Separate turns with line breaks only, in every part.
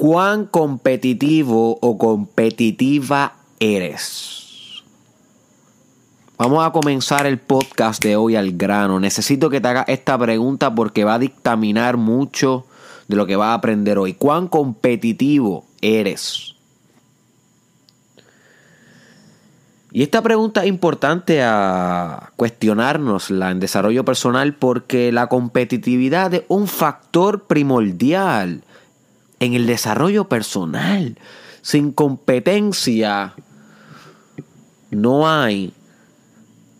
¿Cuán competitivo o competitiva eres? Vamos a comenzar el podcast de hoy al grano. Necesito que te hagas esta pregunta porque va a dictaminar mucho de lo que vas a aprender hoy. ¿Cuán competitivo eres? Y esta pregunta es importante a cuestionárnosla en desarrollo personal porque la competitividad es un factor primordial en el desarrollo personal. Sin competencia no hay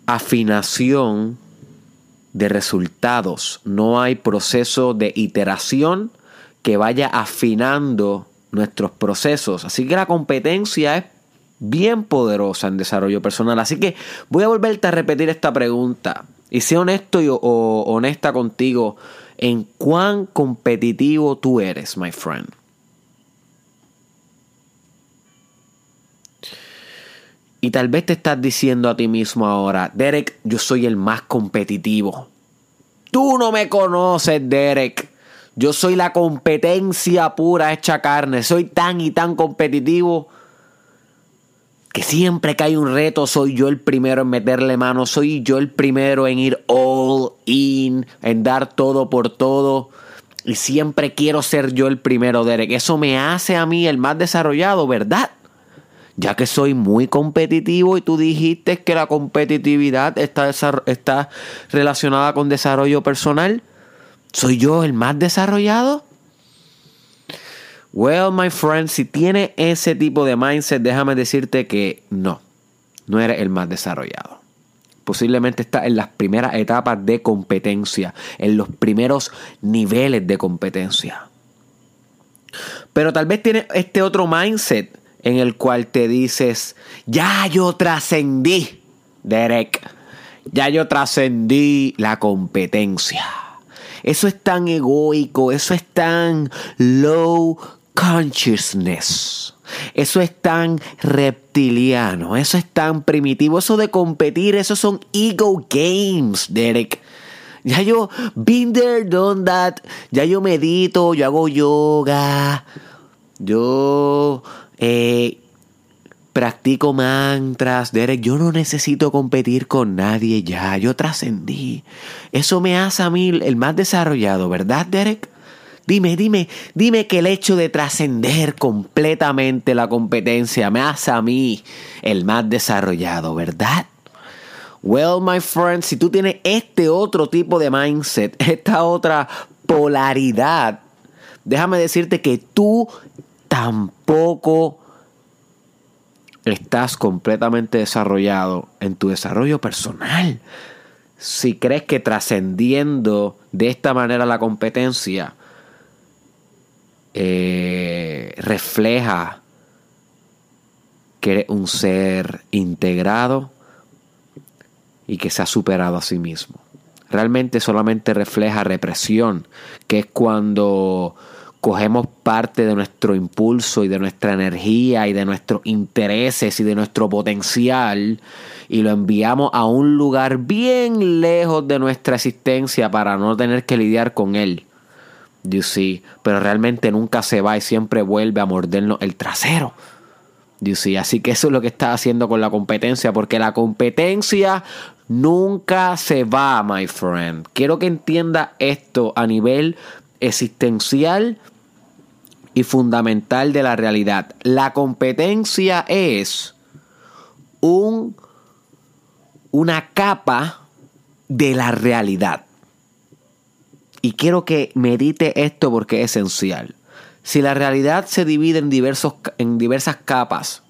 afinación de resultados, no hay proceso de iteración que vaya afinando nuestros procesos. Así que la competencia es bien poderosa en desarrollo personal. Así que voy a volverte a repetir esta pregunta. Y sé honesto y, o honesta contigo en cuán competitivo tú eres, my friend. Y tal vez te estás diciendo a ti mismo ahora, Derek, yo soy el más competitivo. Tú no me conoces, Derek. Yo soy la competencia pura hecha carne. Soy tan y tan competitivo que siempre que hay un reto soy yo el primero en meterle mano, soy yo el primero en ir all in, en dar todo por todo. Y siempre quiero ser yo el primero, Derek. Eso me hace a mí el más desarrollado, ¿verdad? Ya que soy muy competitivo y tú dijiste que la competitividad está, está relacionada con desarrollo personal, ¿soy yo el más desarrollado? Well, my friend, si tienes ese tipo de mindset, déjame decirte que no, no eres el más desarrollado. Posiblemente estás en las primeras etapas de competencia, en los primeros niveles de competencia. Pero tal vez tienes este otro mindset en el cual te dices, ya yo trascendí, Derek, ya yo trascendí la competencia. Eso es tan egoico, eso es tan low consciousness. Eso es tan reptiliano, eso es tan primitivo, eso de competir, eso son ego games, Derek. Ya yo, been there, done that. Ya yo medito, yo hago yoga. Yo eh, practico mantras. Derek, yo no necesito competir con nadie ya. Yo trascendí. Eso me hace a mí el más desarrollado, ¿verdad, Derek? Dime, dime, dime que el hecho de trascender completamente la competencia me hace a mí el más desarrollado, ¿verdad? Well, my friend, si tú tienes este otro tipo de mindset, esta otra polaridad, déjame decirte que tú tampoco estás completamente desarrollado en tu desarrollo personal. Si crees que trascendiendo de esta manera la competencia, eh, refleja que eres un ser integrado y que se ha superado a sí mismo. Realmente solamente refleja represión, que es cuando cogemos parte de nuestro impulso y de nuestra energía y de nuestros intereses y de nuestro potencial y lo enviamos a un lugar bien lejos de nuestra existencia para no tener que lidiar con él. You see, pero realmente nunca se va y siempre vuelve a mordernos el trasero. You see, así que eso es lo que está haciendo con la competencia, porque la competencia nunca se va, my friend. Quiero que entienda esto a nivel existencial y fundamental de la realidad. La competencia es un, una capa de la realidad. Y quiero que medite esto porque es esencial. Si la realidad se divide en, diversos, en diversas capas,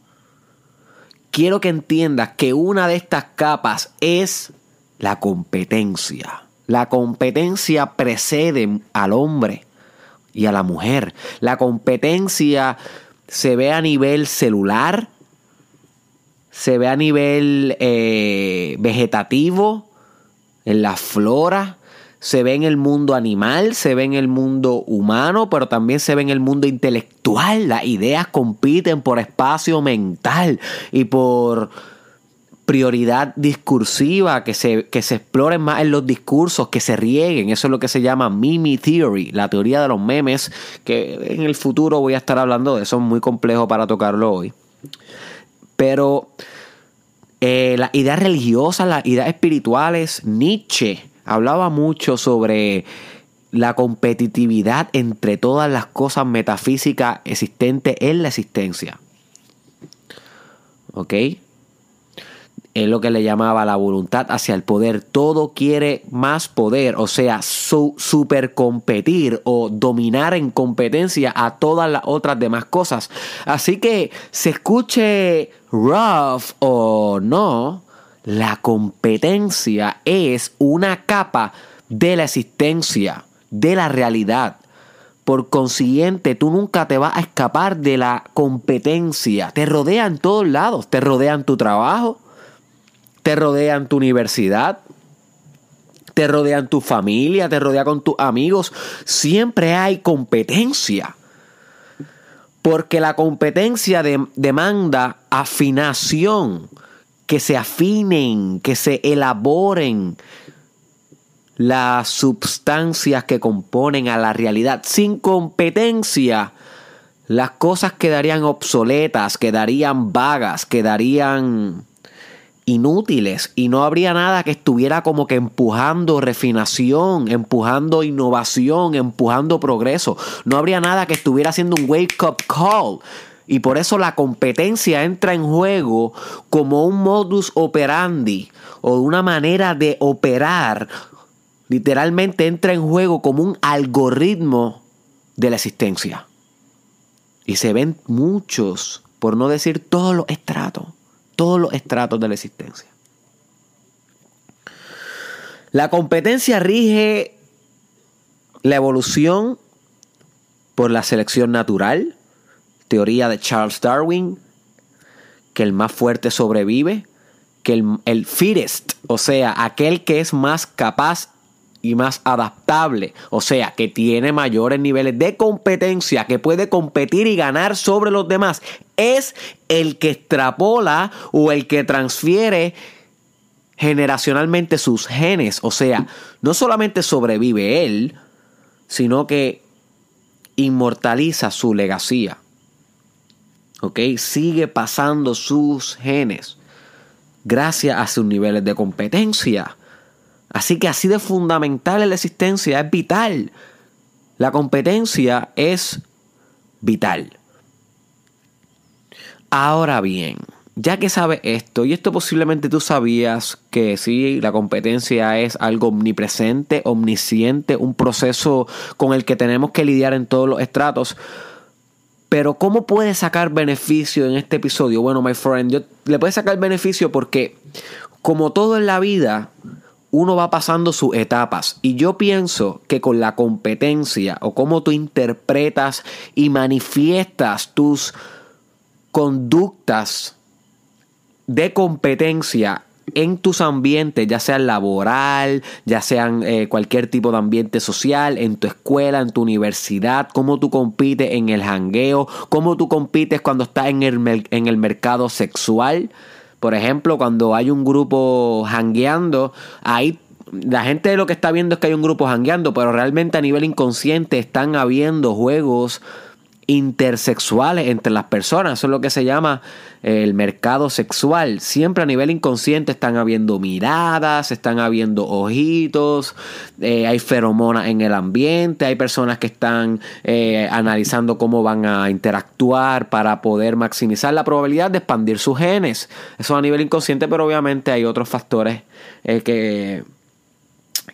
quiero que entiendas que una de estas capas es la competencia. La competencia precede al hombre y a la mujer. La competencia se ve a nivel celular, se ve a nivel eh, vegetativo, en la flora, se ve en el mundo animal, se ve en el mundo humano, pero también se ve en el mundo intelectual. Las ideas compiten por espacio mental y por prioridad discursiva, que se, que se exploren más en los discursos, que se rieguen. Eso es lo que se llama Mimi Theory, la teoría de los memes, que en el futuro voy a estar hablando de eso, es muy complejo para tocarlo hoy. Pero eh, las ideas religiosas, las ideas espirituales, Nietzsche hablaba mucho sobre la competitividad entre todas las cosas metafísicas existentes en la existencia. ¿Ok? Es lo que le llamaba la voluntad hacia el poder. Todo quiere más poder, o sea, su, super competir o dominar en competencia a todas las otras demás cosas. Así que se escuche rough o no, la competencia es una capa de la existencia de la realidad. Por consiguiente, tú nunca te vas a escapar de la competencia. Te rodea en todos lados. Te rodea en tu trabajo, te rodea en tu universidad, te rodea en tu familia, te rodea con tus amigos. Siempre hay competencia. Porque la competencia demanda afinación, que se afinen, que se elaboren, las sustancias que componen a la realidad. Sin competencia, las cosas quedarían obsoletas, quedarían vagas, quedarían inútiles y no habría nada que estuviera como que empujando refinación, empujando innovación, empujando progreso. No habría nada que estuviera haciendo un wake up call. Y por eso la competencia entra en juego como un modus operandi o una manera de operar literalmente entra en juego como un algoritmo de la existencia. Y se ven muchos, por no decir todos los estratos, todos los estratos de la existencia. La competencia rige la evolución por la selección natural, teoría de Charles Darwin, que el más fuerte sobrevive, que el, el fittest, o sea, aquel que es más capaz y más adaptable, o sea, que tiene mayores niveles de competencia, que puede competir y ganar sobre los demás, es el que extrapola o el que transfiere generacionalmente sus genes, o sea, no solamente sobrevive él, sino que inmortaliza su legacía. ¿Ok? Sigue pasando sus genes gracias a sus niveles de competencia. Así que así de fundamental en la existencia, es vital. La competencia es vital. Ahora bien, ya que sabes esto, y esto posiblemente tú sabías que sí, la competencia es algo omnipresente, omnisciente, un proceso con el que tenemos que lidiar en todos los estratos. Pero ¿cómo puedes sacar beneficio en este episodio? Bueno, my friend, yo le puedes sacar beneficio porque como todo en la vida, uno va pasando sus etapas y yo pienso que con la competencia o cómo tú interpretas y manifiestas tus conductas de competencia en tus ambientes, ya sea laboral, ya sean eh, cualquier tipo de ambiente social, en tu escuela, en tu universidad, cómo tú compites en el jangueo, cómo tú compites cuando estás en el, en el mercado sexual. Por ejemplo, cuando hay un grupo hangueando, ahí la gente lo que está viendo es que hay un grupo hangueando, pero realmente a nivel inconsciente están habiendo juegos intersexuales entre las personas. Eso es lo que se llama eh, el mercado sexual. Siempre a nivel inconsciente están habiendo miradas, están habiendo ojitos, eh, hay feromonas en el ambiente, hay personas que están eh, analizando cómo van a interactuar para poder maximizar la probabilidad de expandir sus genes. Eso a nivel inconsciente, pero obviamente hay otros factores que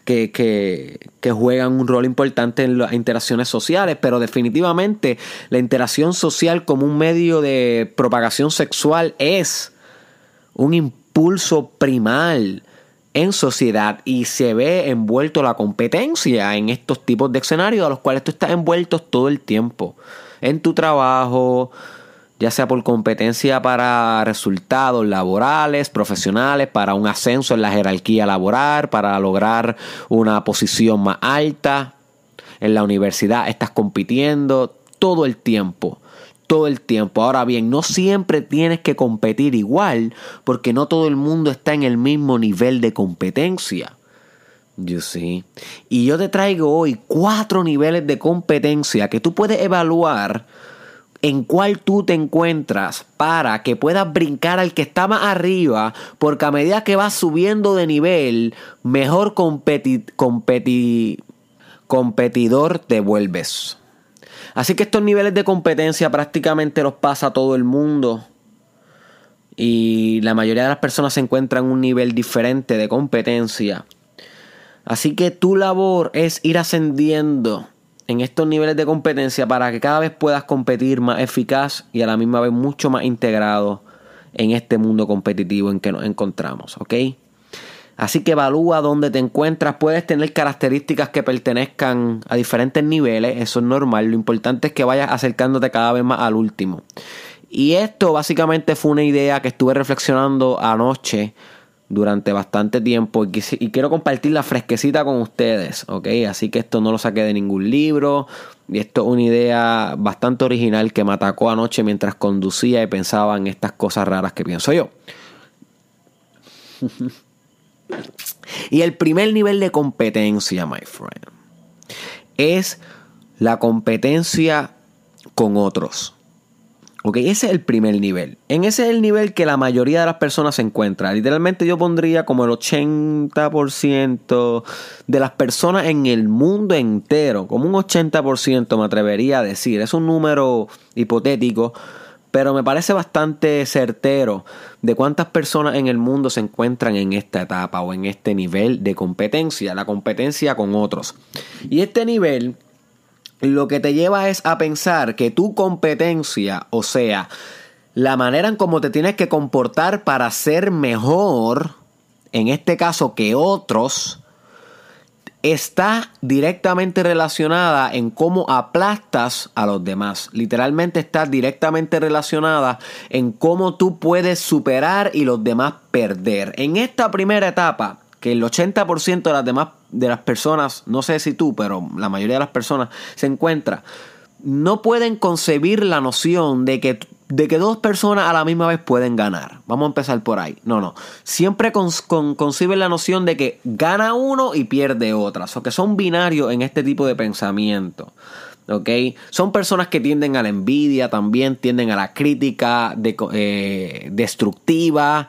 que, juegan un rol importante en las interacciones sociales, pero definitivamente la interacción social como un medio de propagación sexual es un impulso primal en sociedad y se ve envuelto la competencia en estos tipos de escenarios a los cuales tú estás envuelto todo el tiempo. En tu trabajo, ya sea por competencia para resultados laborales, profesionales, para un ascenso en la jerarquía laboral, para lograr una posición más alta. En la universidad estás compitiendo todo el tiempo. todo el tiempo. Ahora bien, no siempre tienes que competir igual porque no todo el mundo está en el mismo nivel de competencia. You see. Y yo te traigo hoy cuatro niveles de competencia que tú puedes evaluar en cuál tú te encuentras para que puedas brincar al que está más arriba, porque a medida que vas subiendo de nivel, mejor competidor te vuelves. Así que estos niveles de competencia prácticamente los pasa todo el mundo. Y la mayoría de las personas se encuentran en un nivel diferente de competencia. Así que tu labor es ir ascendiendo en estos niveles de competencia para que cada vez puedas competir más eficaz y a la misma vez mucho más integrado en este mundo competitivo en que nos encontramos, ¿ok? Así que evalúa dónde te encuentras. Puedes tener características que pertenezcan a diferentes niveles, eso es normal. Lo importante es que vayas acercándote cada vez más al último. Y esto básicamente fue una idea que estuve reflexionando anoche durante bastante tiempo y, quiero compartir la fresquecita con ustedes, ¿ok? Así que esto no lo saqué de ningún libro y esto es una idea bastante original que me atacó anoche mientras conducía y pensaba en estas cosas raras que pienso yo. y el primer nivel de competencia, my friend, es la competencia con otros. Ok, ese es el primer nivel. En ese es el nivel que la mayoría de las personas se encuentra. Literalmente yo pondría como el 80% de las personas en el mundo entero, como un 80% me atrevería a decir. Es un número hipotético, pero me parece bastante certero de cuántas personas en el mundo se encuentran en esta etapa o en este nivel de competencia, la competencia con otros. Y este nivel lo que te lleva es a pensar que tu competencia, o sea, la manera en cómo te tienes que comportar para ser mejor, en este caso que otros, está directamente relacionada en cómo aplastas a los demás. Literalmente está directamente relacionada en cómo tú puedes superar y los demás perder. En esta primera etapa, que el 80% de las demás de las personas, no sé si tú, pero la mayoría de las personas se encuentra, no pueden concebir la noción de que, de que dos personas a la misma vez pueden ganar. Vamos a empezar por ahí. No, no. Siempre conciben la noción de que gana uno y pierde otra. O que son binarios en este tipo de pensamiento. ¿ok? Son personas que tienden a la envidia, también tienden a la crítica eh, destructiva,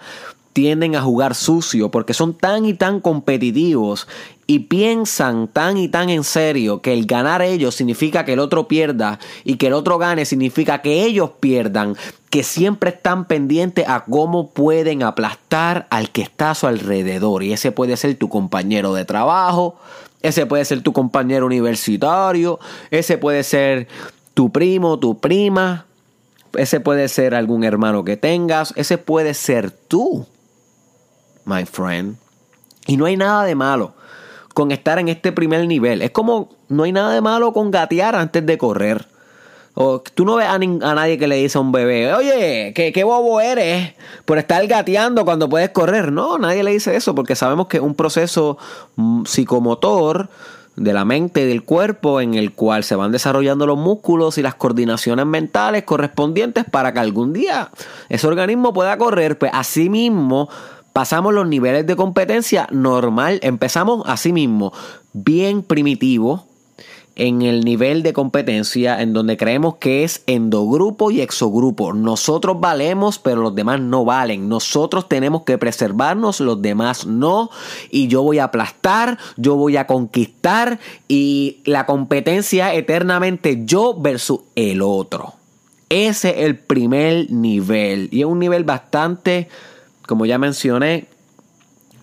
tienden a jugar sucio porque son tan y tan competitivos y piensan tan y tan en serio que el ganar ellos significa que el otro pierda y que el otro gane significa que ellos pierdan, que siempre están pendientes a cómo pueden aplastar al que está a su alrededor. Y ese puede ser tu compañero de trabajo, ese puede ser tu compañero universitario, ese puede ser tu primo, tu prima, ese puede ser algún hermano que tengas, ese puede ser tú my friend. Y no hay nada de malo con estar en este primer nivel. Es como no hay nada de malo con gatear antes de correr. O tú no ves a, nadie que le dice a un bebé, oye, ¿qué, qué, bobo eres por estar gateando cuando puedes correr. No, nadie le dice eso porque sabemos que es un proceso mm, psicomotor de la mente y del cuerpo en el cual se van desarrollando los músculos y las coordinaciones mentales correspondientes para que algún día ese organismo pueda correr. Pues así mismo pasamos los niveles de competencia normal, empezamos así mismo, bien primitivo en el nivel de competencia en donde creemos que es endogrupo y exogrupo. Nosotros valemos, pero los demás no valen. Nosotros tenemos que preservarnos, los demás no. Y yo voy a aplastar, yo voy a conquistar y la competencia eternamente yo versus el otro. Ese es el primer nivel y es un nivel bastante como ya mencioné,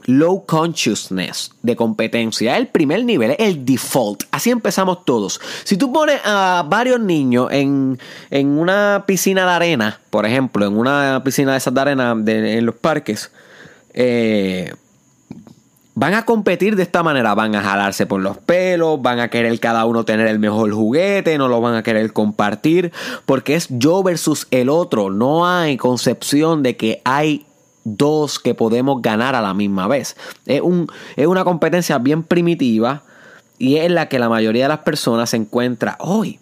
low consciousness de competencia. El primer nivel es el default. Así empezamos todos. Si tú pones a varios niños en, una piscina de arena, por ejemplo, en una piscina de esas de arena en los parques, eh, van a competir de esta manera. Van a jalarse por los pelos, van a querer cada uno tener el mejor juguete, no lo van a querer compartir, porque es yo versus el otro. No hay concepción de que hay dos que podemos ganar a la misma vez. Es, un, es una competencia bien primitiva y es la que la mayoría de las personas se encuentra hoy.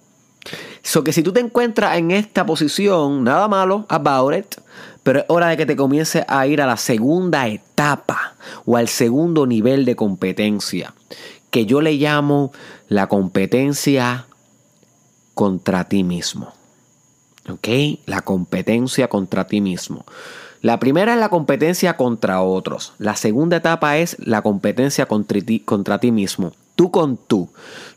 So que si tú te encuentras en esta posición, nada malo about it, pero es hora de que te comiences a ir a la segunda etapa o al segundo nivel de competencia, que yo le llamo la competencia contra ti mismo. ¿Ok? La competencia contra ti mismo. La primera es la competencia contra otros. La segunda etapa es la competencia contra ti, mismo. Tú con tú.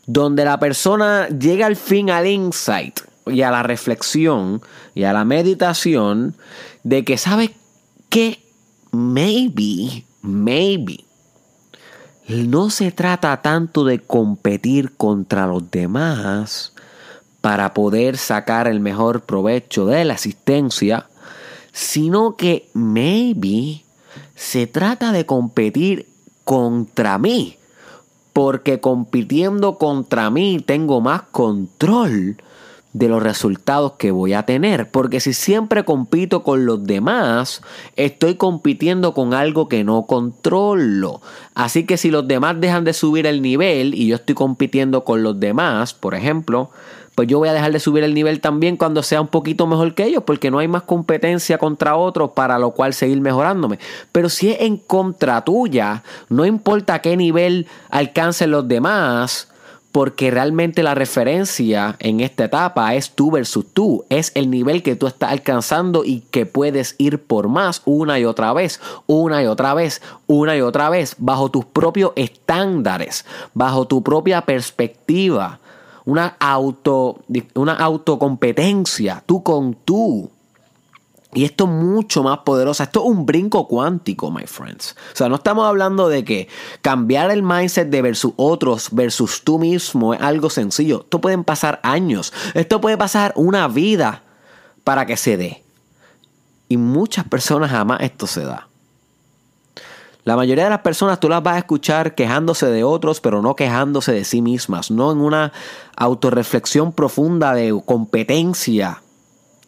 Donde la persona llega al fin al insight y a la reflexión y a la meditación de que sabe que maybe, maybe, no se trata tanto de competir contra los demás para poder sacar el mejor provecho de la asistencia, sino que maybe se trata de competir contra mí, porque compitiendo contra mí tengo más control de los resultados que voy a tener. Porque si siempre compito con los demás, estoy compitiendo con algo que no controlo. Así que si los demás dejan de subir el nivel y yo estoy compitiendo con los demás, por ejemplo, pues yo voy a dejar de subir el nivel también cuando sea un poquito mejor que ellos, porque no hay más competencia contra otros para lo cual seguir mejorándome. Pero si es en contra tuya, no importa qué nivel alcancen los demás, porque realmente la referencia en esta etapa es tú versus tú, es el nivel que tú estás alcanzando y que puedes ir por más una y otra vez, una y otra vez, una y otra vez, bajo tus propios estándares, bajo tu propia perspectiva una auto, una autocompetencia, tú con tú. Y esto es mucho más poderoso. Esto es un brinco cuántico, my friends. O sea, no estamos hablando de que cambiar el mindset de versus otros versus tú mismo es algo sencillo. Esto pueden pasar años. Esto puede pasar una vida para que se dé. Y muchas personas jamás esto se da. La mayoría de las personas tú las vas a escuchar quejándose de otros, pero no quejándose de sí mismas, no en una autorreflexión profunda de competencia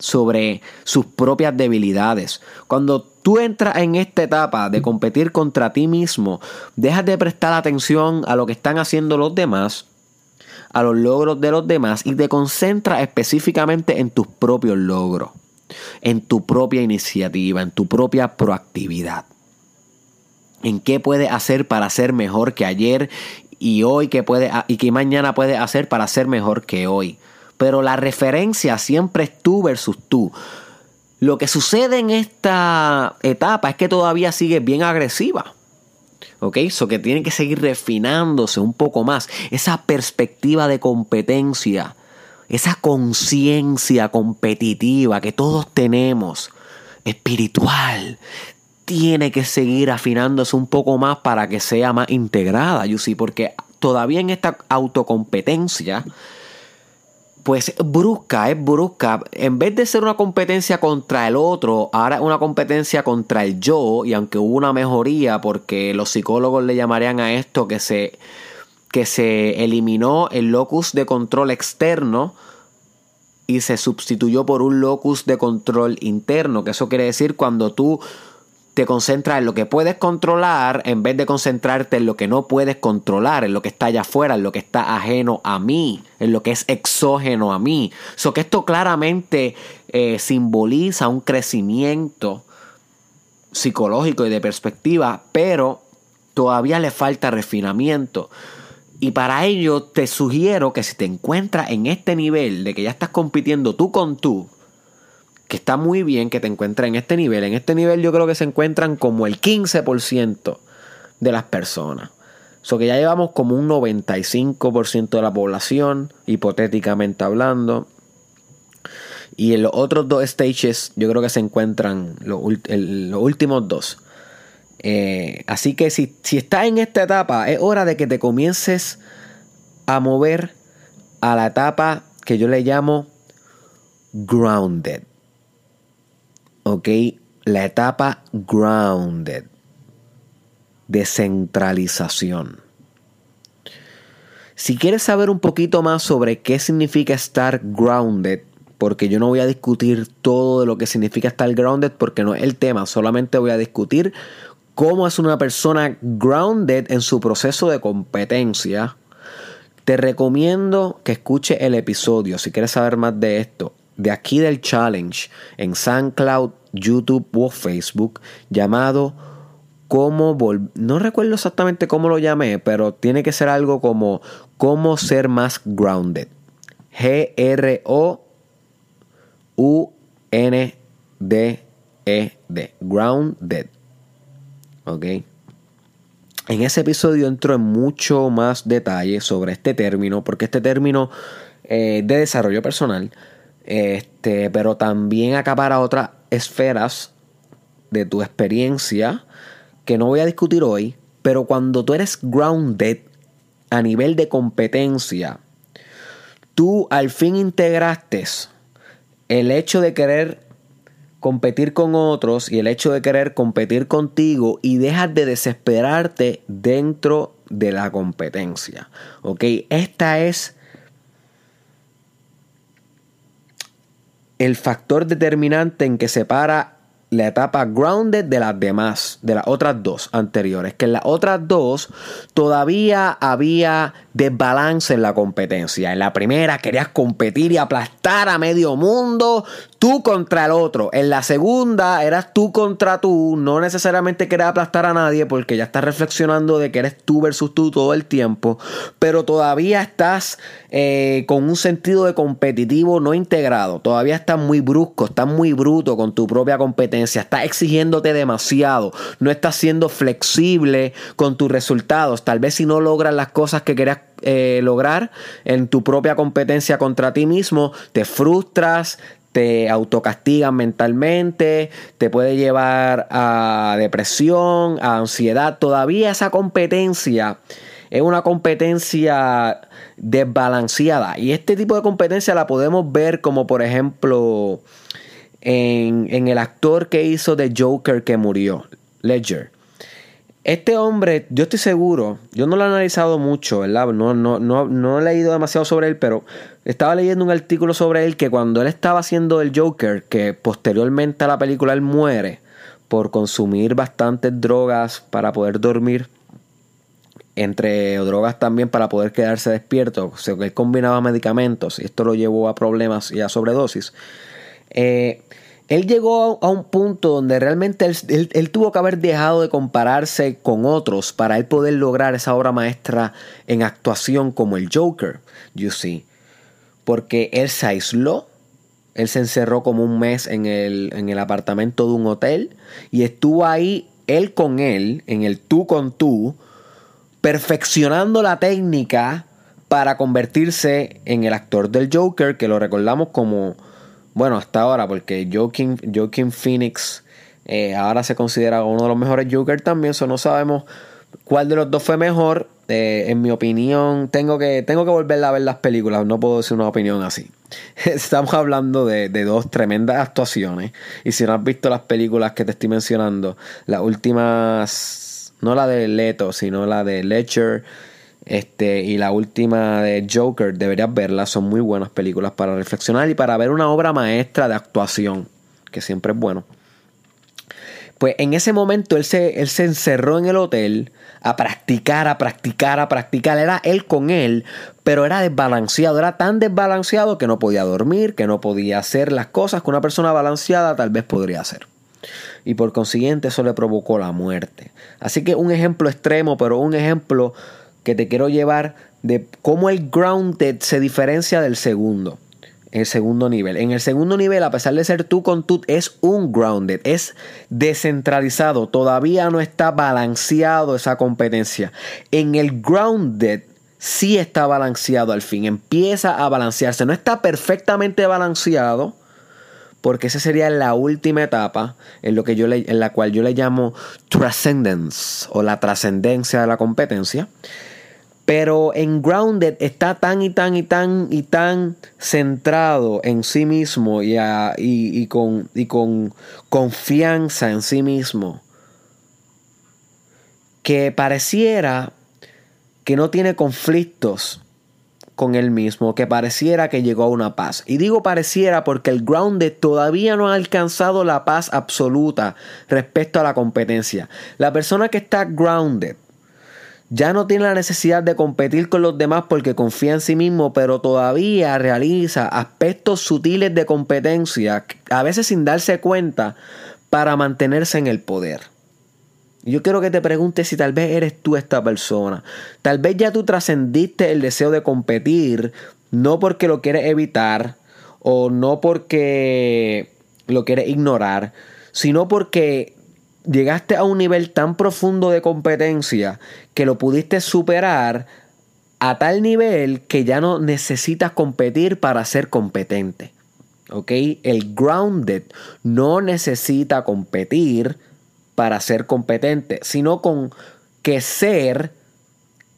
sobre sus propias debilidades. Cuando tú entras en esta etapa de competir contra ti mismo, dejas de prestar atención a lo que están haciendo los demás, a los logros de los demás y te concentras específicamente en tus propios logros, en tu propia iniciativa, en tu propia proactividad en qué puede hacer para ser mejor que ayer y hoy que puede y que mañana puede hacer para ser mejor que hoy. Pero la referencia siempre es tú versus tú. Lo que sucede en esta etapa es que todavía sigue bien agresiva. ¿Ok? Eso que tiene que seguir refinándose un poco más. Esa perspectiva de competencia. Esa conciencia competitiva que todos tenemos. Espiritual tiene que seguir afinándose un poco más para que sea más integrada, sí porque todavía en esta autocompetencia, pues brusca, es brusca. En vez de ser una competencia contra el otro, ahora es una competencia contra el yo, y aunque hubo una mejoría, porque los psicólogos le llamarían a esto que se, que se eliminó el locus de control externo, y se sustituyó por un locus de control interno, que eso quiere decir cuando tú te concentras en lo que puedes controlar en vez de concentrarte en lo que no puedes controlar, en lo que está allá afuera, en lo que está ajeno a mí, en lo que es exógeno a mí. So que esto claramente eh, simboliza un crecimiento psicológico y de perspectiva, pero todavía le falta refinamiento. Y para ello te sugiero que si te encuentras en este nivel de que ya estás compitiendo tú con tú, que está muy bien que te encuentres en este nivel. En este nivel yo creo que se encuentran como el 15% de las personas. So que ya llevamos como un 95% de la población, hipotéticamente hablando. Y en los otros dos stages yo creo que se encuentran los, últimos dos. Eh, así que si, si estás en esta etapa, es hora de que te comiences a mover a la etapa que yo le llamo grounded. ¿Ok? La etapa grounded, descentralización. Si quieres saber un poquito más sobre qué significa estar grounded, porque yo no voy a discutir todo de lo que significa estar grounded, porque no es el tema, solamente voy a discutir cómo es una persona grounded en su proceso de competencia, Te recomiendo que escuches el episodio si quieres saber más de esto. De aquí del challenge en SoundCloud, YouTube o Facebook llamado cómo no recuerdo exactamente cómo lo llamé, pero tiene que ser algo como cómo ser más grounded. G R O U N D E D. Grounded. ¿Ok? En ese episodio entro en mucho más detalle sobre este término, porque este término eh, de desarrollo personal, este, pero también acapara otras esferas de tu experiencia que no voy a discutir hoy, pero cuando tú eres grounded a nivel de competencia, tú al fin integraste el hecho de querer competir con otros y el hecho de querer competir contigo y dejas de desesperarte dentro de la competencia. ¿Ok? Esta es el factor determinante en que separa la etapa grounded de las demás, de las otras dos anteriores, que en las otras dos todavía había desbalance en la competencia. En la primera querías competir y aplastar a medio mundo, tú contra el otro. En la segunda eras tú contra tú, no necesariamente querías aplastar a nadie porque ya estás reflexionando de que eres tú versus tú todo el tiempo, pero todavía estás eh, con un sentido de competitivo no integrado, todavía estás muy brusco, estás muy bruto con tu propia competencia, estás exigiéndote demasiado, no estás siendo flexible con tus resultados, tal vez si no logras las cosas que querías eh, lograr en tu propia competencia contra ti mismo, te frustras, te autocastigan mentalmente, te puede llevar a depresión, a ansiedad. Todavía esa competencia es una competencia desbalanceada. Y este tipo de competencia la podemos ver como por ejemplo en, en el actor que hizo de Joker que murió, Ledger. Este hombre, yo estoy seguro, yo no lo he analizado mucho, ¿verdad? No, no, no, no he leído demasiado sobre él, pero estaba leyendo un artículo sobre él que cuando él estaba haciendo el Joker, que posteriormente a la película él muere por consumir bastantes drogas para poder dormir, entre drogas también para poder quedarse despierto, o sea, él combinaba medicamentos y esto lo llevó a problemas y a sobredosis. Eh, él llegó a un punto donde realmente él, tuvo que haber dejado de compararse con otros para él poder lograr esa obra maestra en actuación como el Joker, you see. Porque él se aisló, él se encerró como un mes en el, en el apartamento de un hotel y estuvo ahí él con él, en el tú con tú, perfeccionando la técnica para convertirse en el actor del Joker, que lo recordamos como bueno, hasta ahora, porque Joaquin, Phoenix eh, ahora se considera uno de los mejores Joker también, eso no sabemos cuál de los dos fue mejor. Eh, en mi opinión, tengo que, tengo que volver a ver las películas, no puedo decir una opinión así. Estamos hablando de, de, dos tremendas actuaciones. Y si no has visto las películas que te estoy mencionando, las últimas, no la de Leto, sino la de Ledger este, y la última de Joker, deberías verla, son muy buenas películas para reflexionar y para ver una obra maestra de actuación, que siempre es bueno. Pues en ese momento él se, él se encerró en el hotel a practicar, a practicar, a practicar. Era él con él, pero era desbalanceado. Era tan desbalanceado que no podía dormir, que no podía hacer las cosas que una persona balanceada tal vez podría hacer. Y por consiguiente eso le provocó la muerte. Así que un ejemplo extremo, pero un ejemplo que te quiero llevar de cómo el grounded se diferencia del segundo. El segundo nivel. En el segundo nivel, a pesar de ser tú con tú, es un grounded, es descentralizado. Todavía no está balanceado esa competencia. En el grounded sí está balanceado al fin. Empieza a balancearse. No está perfectamente balanceado. Porque esa sería la última etapa en, lo que yo le, en la cual yo le llamo transcendence o la trascendencia de la competencia. Pero en Grounded está tan y tan y tan y tan centrado en sí mismo y, con, con confianza en sí mismo que pareciera que no tiene conflictos con él mismo, que pareciera que llegó a una paz. Y digo pareciera porque el grounded todavía no ha alcanzado la paz absoluta respecto a la competencia. La persona que está grounded ya no tiene la necesidad de competir con los demás porque confía en sí mismo, pero todavía realiza aspectos sutiles de competencia, a veces sin darse cuenta, para mantenerse en el poder. Yo quiero que te preguntes si tal vez eres tú esta persona. Tal vez ya tú trascendiste el deseo de competir, no porque lo quieres evitar o no porque lo quieres ignorar, sino porque llegaste a un nivel tan profundo de competencia que lo pudiste superar a tal nivel que ya no necesitas competir para ser competente. ¿Ok? El grounded no necesita competir para ser competente, sino con que ser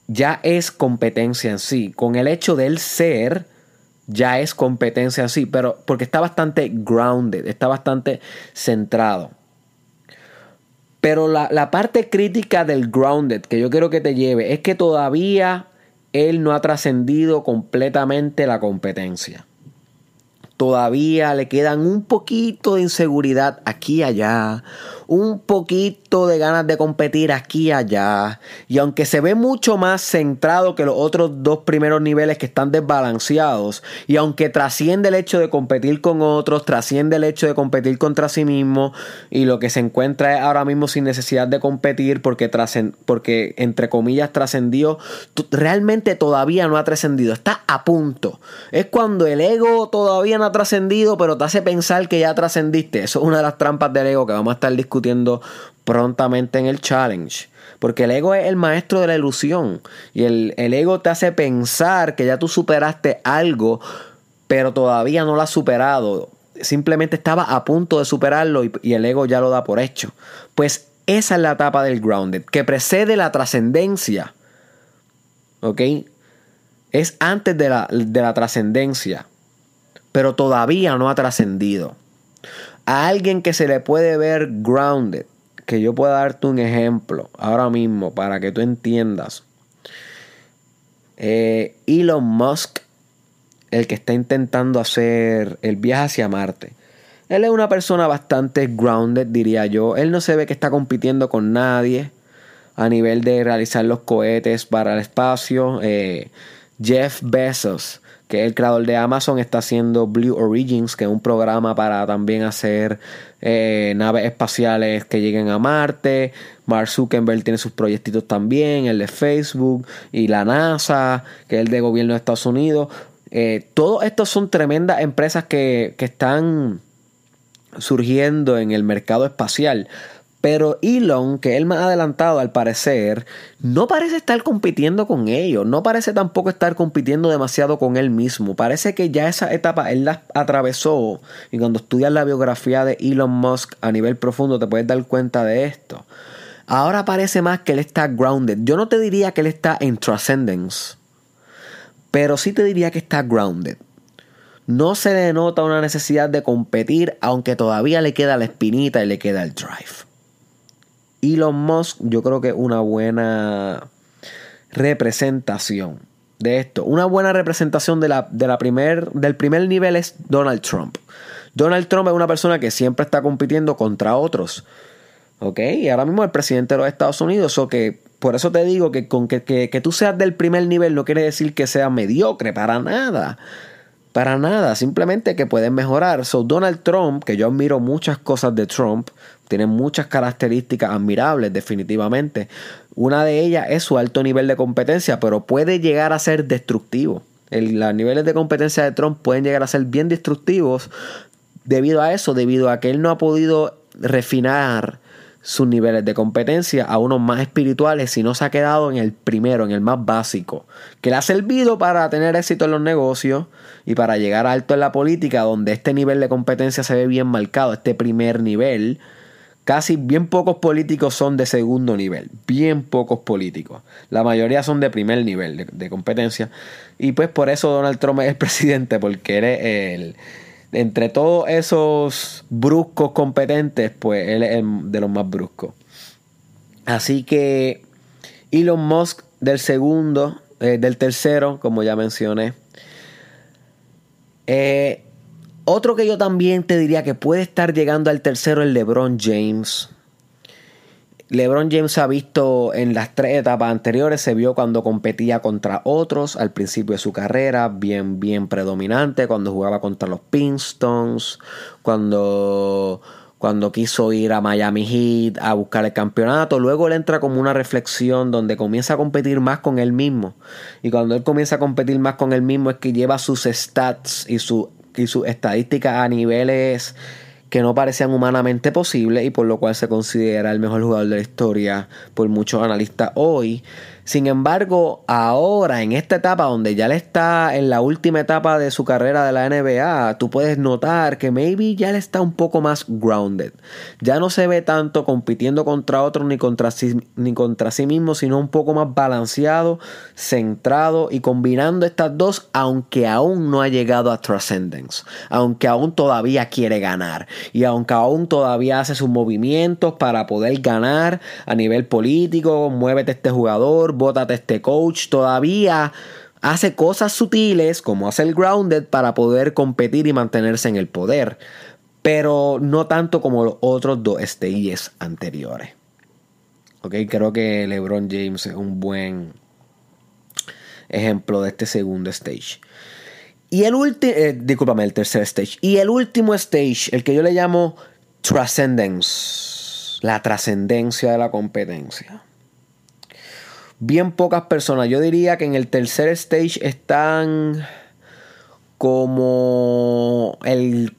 ya es competencia en sí. Con el hecho del ser ya es competencia en sí, pero porque está bastante grounded, está bastante centrado. Pero la, parte crítica del grounded que yo quiero que te lleve es que todavía él no ha trascendido completamente la competencia. Todavía le quedan un poquito de inseguridad aquí y allá, un poquito de ganas de competir aquí y allá. Y aunque se ve mucho más centrado que los otros dos primeros niveles que están desbalanceados, y aunque trasciende el hecho de competir con otros, trasciende el hecho de competir contra sí mismo, y lo que se encuentra es ahora mismo sin necesidad de competir porque, porque entre comillas trascendió, realmente todavía no ha trascendido, está a punto. Es cuando el ego todavía no ha trascendido, pero te hace pensar que ya trascendiste. Eso es una de las trampas del ego que vamos a estar discutiendo prontamente en el challenge. Porque el ego es el maestro de la ilusión. Y el, ego te hace pensar que ya tú superaste algo, pero todavía no lo has superado. Simplemente estaba a punto de superarlo y, y el ego ya lo da por hecho. Pues esa es la etapa del grounded, que precede la trascendencia. ¿Ok? Es antes de la, de la trascendencia, pero todavía no ha trascendido a alguien que se le puede ver grounded, que yo pueda darte un ejemplo ahora mismo para que tú entiendas. Eh, Elon Musk, el que está intentando hacer el viaje hacia Marte. Él es una persona bastante grounded, diría yo. Él no se ve que está compitiendo con nadie a nivel de realizar los cohetes para el espacio. Eh, Jeff Bezos que el creador de Amazon está haciendo Blue Origins, que es un programa para también hacer eh, naves espaciales que lleguen a Marte. Mark Zuckerberg tiene sus proyectitos también, el de Facebook y la NASA, que es el de gobierno de Estados Unidos. Eh, todos estos son tremendas empresas que, que están surgiendo en el mercado espacial. Pero Elon, que el más adelantado al parecer, no parece estar compitiendo con ellos, no parece tampoco estar compitiendo demasiado con él mismo. Parece que ya esa etapa él la atravesó y cuando estudias la biografía de Elon Musk a nivel profundo te puedes dar cuenta de esto. Ahora parece más que él está grounded. Yo no te diría que él está en transcendence, pero sí te diría que está grounded. No se le nota una necesidad de competir, aunque todavía le queda la espinita y le queda el drive. Elon Musk yo creo que es una buena representación de esto. Una buena representación de la, de la primer, del primer nivel es Donald Trump. Donald Trump es una persona que siempre está compitiendo contra otros. ¿Ok? Y ahora mismo el presidente de los Estados Unidos. O que por eso te digo que con que, que, que tú seas del primer nivel no quiere decir que sea mediocre, para nada. Para nada, simplemente que pueden mejorar. So, Donald Trump, que yo admiro muchas cosas de Trump, tiene muchas características admirables, definitivamente. Una de ellas es su alto nivel de competencia, pero puede llegar a ser destructivo. los niveles de competencia de Trump pueden llegar a ser bien destructivos debido a eso, debido a que él no ha podido refinar sus niveles de competencia a unos más espirituales, si no se ha quedado en el primero, en el más básico, que le ha servido para tener éxito en los negocios y para llegar alto en la política, donde este nivel de competencia se ve bien marcado, este primer nivel. Casi bien pocos políticos son de segundo nivel, bien pocos políticos. La mayoría son de primer nivel de, competencia. Y pues por eso Donald Trump es el presidente, porque eres el entre todos esos bruscos competentes, pues él es de los más bruscos. Así que Elon Musk del segundo, eh, del tercero, como ya mencioné. Eh, otro que yo también te diría que puede estar llegando al tercero, el LeBron James. LeBron James ha visto en las tres etapas anteriores, se vio cuando competía contra otros al principio de su carrera, bien, bien predominante, cuando jugaba contra los Pinstones, cuando, cuando quiso ir a Miami Heat a buscar el campeonato. Luego él entra como una reflexión donde comienza a competir más con él mismo. Y cuando él comienza a competir más con él mismo es que lleva sus stats y, su, y sus estadísticas a niveles que no parecían humanamente posibles y por lo cual se considera el mejor jugador de la historia por muchos analistas hoy. Sin embargo, ahora en esta etapa donde ya le está en la última etapa de su carrera de la NBA, tú puedes notar que maybe ya le está un poco más grounded. Ya no se ve tanto compitiendo contra otros ni contra sí, ni contra sí mismo, sino un poco más balanceado, centrado y combinando estas dos, aunque aún no ha llegado a Transcendence, aunque aún todavía quiere ganar y aunque aún todavía hace sus movimientos para poder ganar a nivel político, muévete este jugador, bótate este coach, todavía hace cosas sutiles como hace el grounded para poder competir y mantenerse en el poder, pero no tanto como los otros dos stages anteriores. Ok, creo que LeBron James es un buen ejemplo de este segundo stage. Y el último, eh, discúlpame, el tercer stage. Y el último stage, el que yo le llamo Transcendence, la trascendencia de la competencia bien pocas personas. Yo diría que en el tercer stage están como el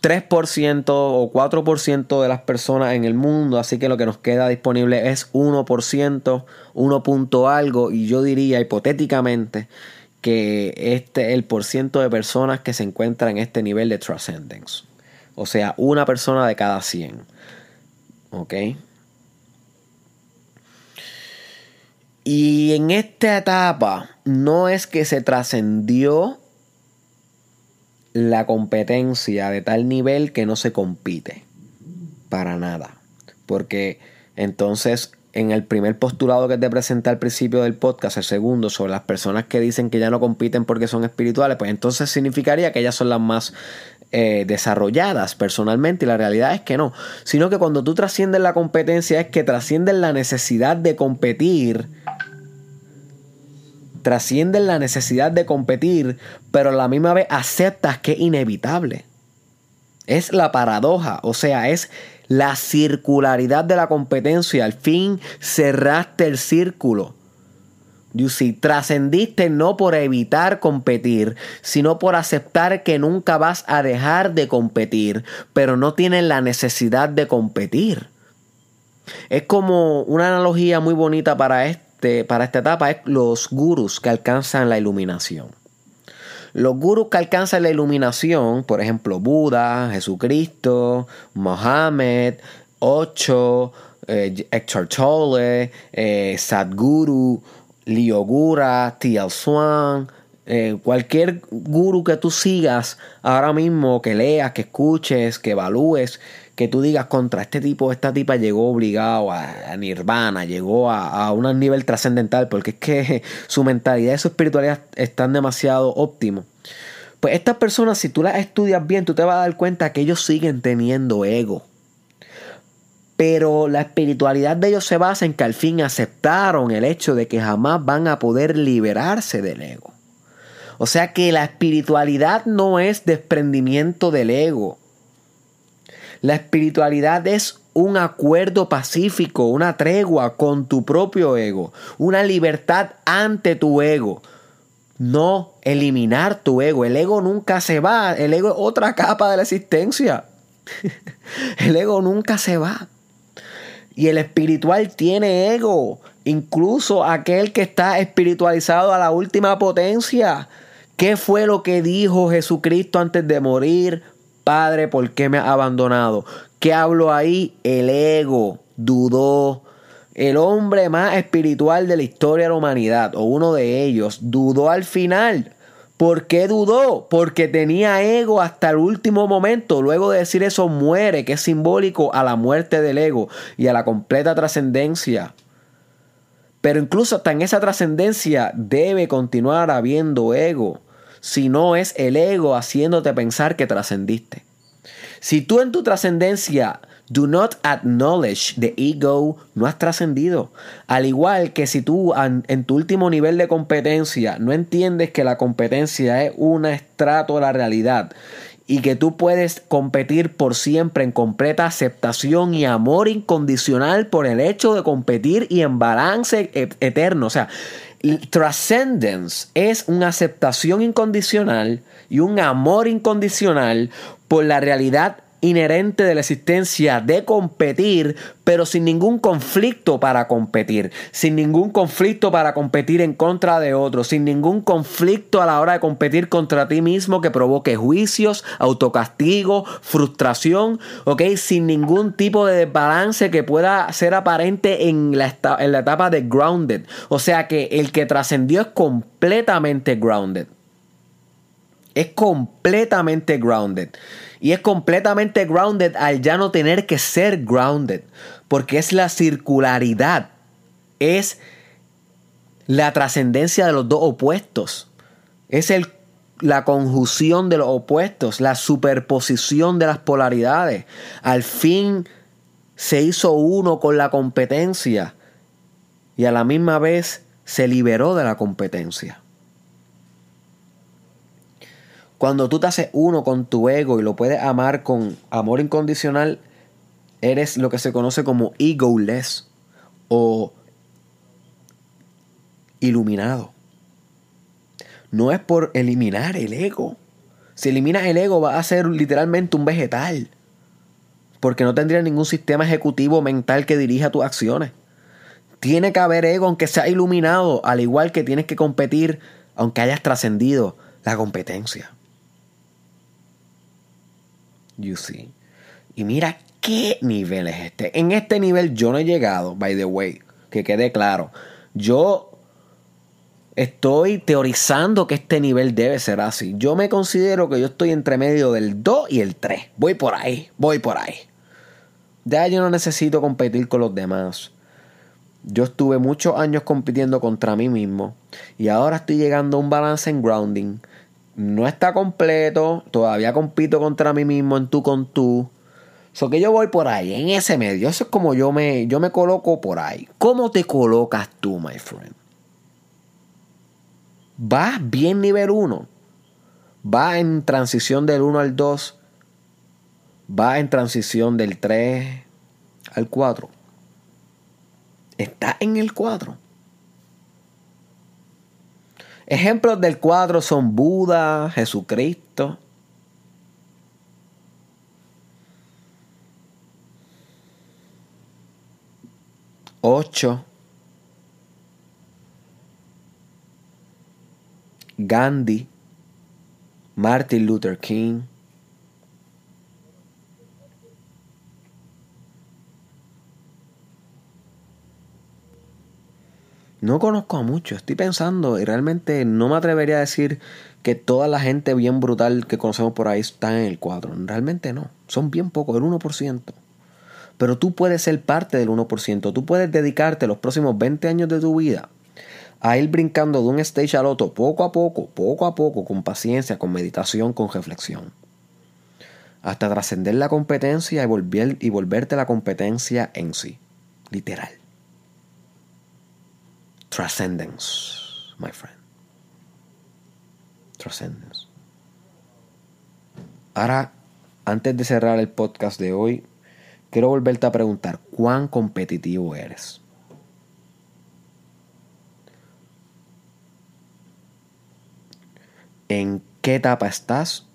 3% o 4% de las personas en el mundo, así que lo que nos queda disponible es 1%, 1 punto algo, y yo diría hipotéticamente que este es el porciento de personas que se encuentran en este nivel de transcendence. O sea, una persona de cada 100. ¿Ok? Y en esta etapa no es que se trascendió la competencia de tal nivel que no se compite. Para nada. Porque entonces en el primer postulado que te presenté al principio del podcast, el segundo, sobre las personas que dicen que ya no compiten porque son espirituales, pues entonces significaría que ellas son las más eh, desarrolladas personalmente y la realidad es que no, sino que cuando tú trasciendes la competencia es que trasciendes la necesidad de competir, trasciendes la necesidad de competir, pero a la misma vez aceptas que es inevitable. Es la paradoja, o sea, es la circularidad de la competencia. Al fin cerraste el círculo. See, trascendiste no por evitar competir, sino por aceptar que nunca vas a dejar de competir, pero no tienes la necesidad de competir. Es como una analogía muy bonita para, este, para esta etapa, es los gurus que alcanzan la iluminación. Los gurus que alcanzan la iluminación, por ejemplo, Buda, Jesucristo, Mohammed, Ocho, eh, Hector Tolle, eh, Sadhguru, Liogura, Tial Swan, eh, cualquier guru que tú sigas ahora mismo, que leas, que escuches, que evalúes, que tú digas contra este tipo, esta tipa llegó obligado a, nirvana, llegó a, a un nivel trascendental, porque es que su mentalidad y su espiritualidad están demasiado óptimos. Pues estas personas, si tú las estudias bien, tú te vas a dar cuenta que ellos siguen teniendo ego. Pero la espiritualidad de ellos se basa en que al fin aceptaron el hecho de que jamás van a poder liberarse del ego. O sea que la espiritualidad no es desprendimiento del ego. La espiritualidad es un acuerdo pacífico, una tregua con tu propio ego, una libertad ante tu ego. No eliminar tu ego. El ego nunca se va. El ego es otra capa de la existencia. el ego nunca se va. Y el espiritual tiene ego. Incluso aquel que está espiritualizado a la última potencia. ¿Qué fue lo que dijo Jesucristo antes de morir? Padre, ¿por qué me has abandonado? ¿Qué hablo ahí? El ego dudó. El hombre más espiritual de la historia de la humanidad, o uno de ellos, dudó al final. ¿Por qué dudó? Porque tenía ego hasta el último momento. Luego de decir eso, muere, que es simbólico a la muerte del ego y a la completa trascendencia. Pero incluso hasta en esa trascendencia debe continuar habiendo ego. Si no es el ego haciéndote pensar que trascendiste. Si tú en tu trascendencia do not acknowledge the ego, no has trascendido. Al igual que si tú en tu último nivel de competencia no entiendes que la competencia es un estrato de la realidad y que tú puedes competir por siempre en completa aceptación y amor incondicional por el hecho de competir y en balance eterno. O sea, Transcendence es una aceptación incondicional y un amor incondicional por la realidad inherente de la existencia de competir, pero sin ningún conflicto para competir, sin ningún conflicto para competir en contra de otros, sin ningún conflicto a la hora de competir contra ti mismo que provoque juicios, autocastigo, frustración, ¿ok? Sin ningún tipo de desbalance que pueda ser aparente en la, en la etapa de grounded. O sea que el que trascendió es completamente grounded. Es completamente grounded. Y es completamente grounded al ya no tener que ser grounded. Porque es la circularidad. Es la trascendencia de los dos opuestos. Es el, la conjunción de los opuestos. La superposición de las polaridades. Al fin se hizo uno con la competencia. Y a la misma vez se liberó de la competencia. Cuando tú te haces uno con tu ego y lo puedes amar con amor incondicional, eres lo que se conoce como egoless o iluminado. No es por eliminar el ego. Si eliminas el ego va a ser literalmente un vegetal. Porque no tendría ningún sistema ejecutivo mental que dirija tus acciones. Tiene que haber ego aunque sea iluminado, al igual que tienes que competir aunque hayas trascendido la competencia. You see. Y mira qué nivel es este. En este nivel yo no he llegado, by the way, que quede claro. Yo estoy teorizando que este nivel debe ser así. Yo me considero que yo estoy entre medio del 2 y el 3. Voy por ahí, voy por ahí. Ya yo no necesito competir con los demás. Yo estuve muchos años compitiendo contra mí mismo y ahora estoy llegando a un balance en grounding no está completo, todavía compito contra mí mismo en tú con tú. So que yo voy por ahí, en ese medio. Eso es como yo me, yo me coloco por ahí. ¿Cómo te colocas tú, my friend? ¿Vas bien nivel 1? ¿Vas en transición del 1 al 2? ¿Vas en transición del 3 al 4? ¿Estás en el 4? Ejemplos del cuadro son Buda, Jesucristo. Ocho. Gandhi, Martin Luther King, No conozco a muchos, estoy pensando y realmente no me atrevería a decir que toda la gente bien brutal que conocemos por ahí está en el cuadro. Realmente no, son bien pocos, el 1%. Pero tú puedes ser parte del 1%, tú puedes dedicarte los próximos 20 años de tu vida a ir brincando de un stage al otro poco a poco, poco a poco, con paciencia, con meditación, con reflexión. Hasta trascender la competencia y, volver, y volverte la competencia en sí. Literal. Transcendence, my friend. Transcendence. Ahora, antes de cerrar el podcast de hoy, quiero volverte a preguntar, ¿cuán competitivo eres? ¿En qué etapa estás?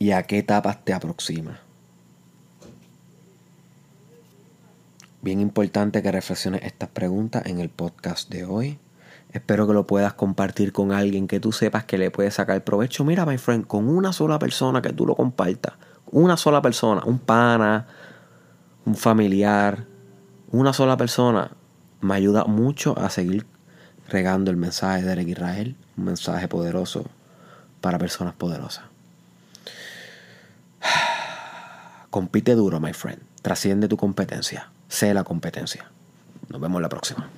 ¿Y a qué etapas te aproximas? Bien importante que reflexiones estas preguntas en el podcast de hoy. Espero que lo puedas compartir con alguien que tú sepas que le puede sacar provecho. Mira, my friend, con una sola persona que tú lo compartas. Una sola persona, un pana, un familiar, una sola persona, me ayuda mucho a seguir regando el mensaje de Eric Israel. Un mensaje poderoso para personas poderosas. Compite duro, my friend. Trasciende tu competencia sé la competencia. Nos vemos la próxima.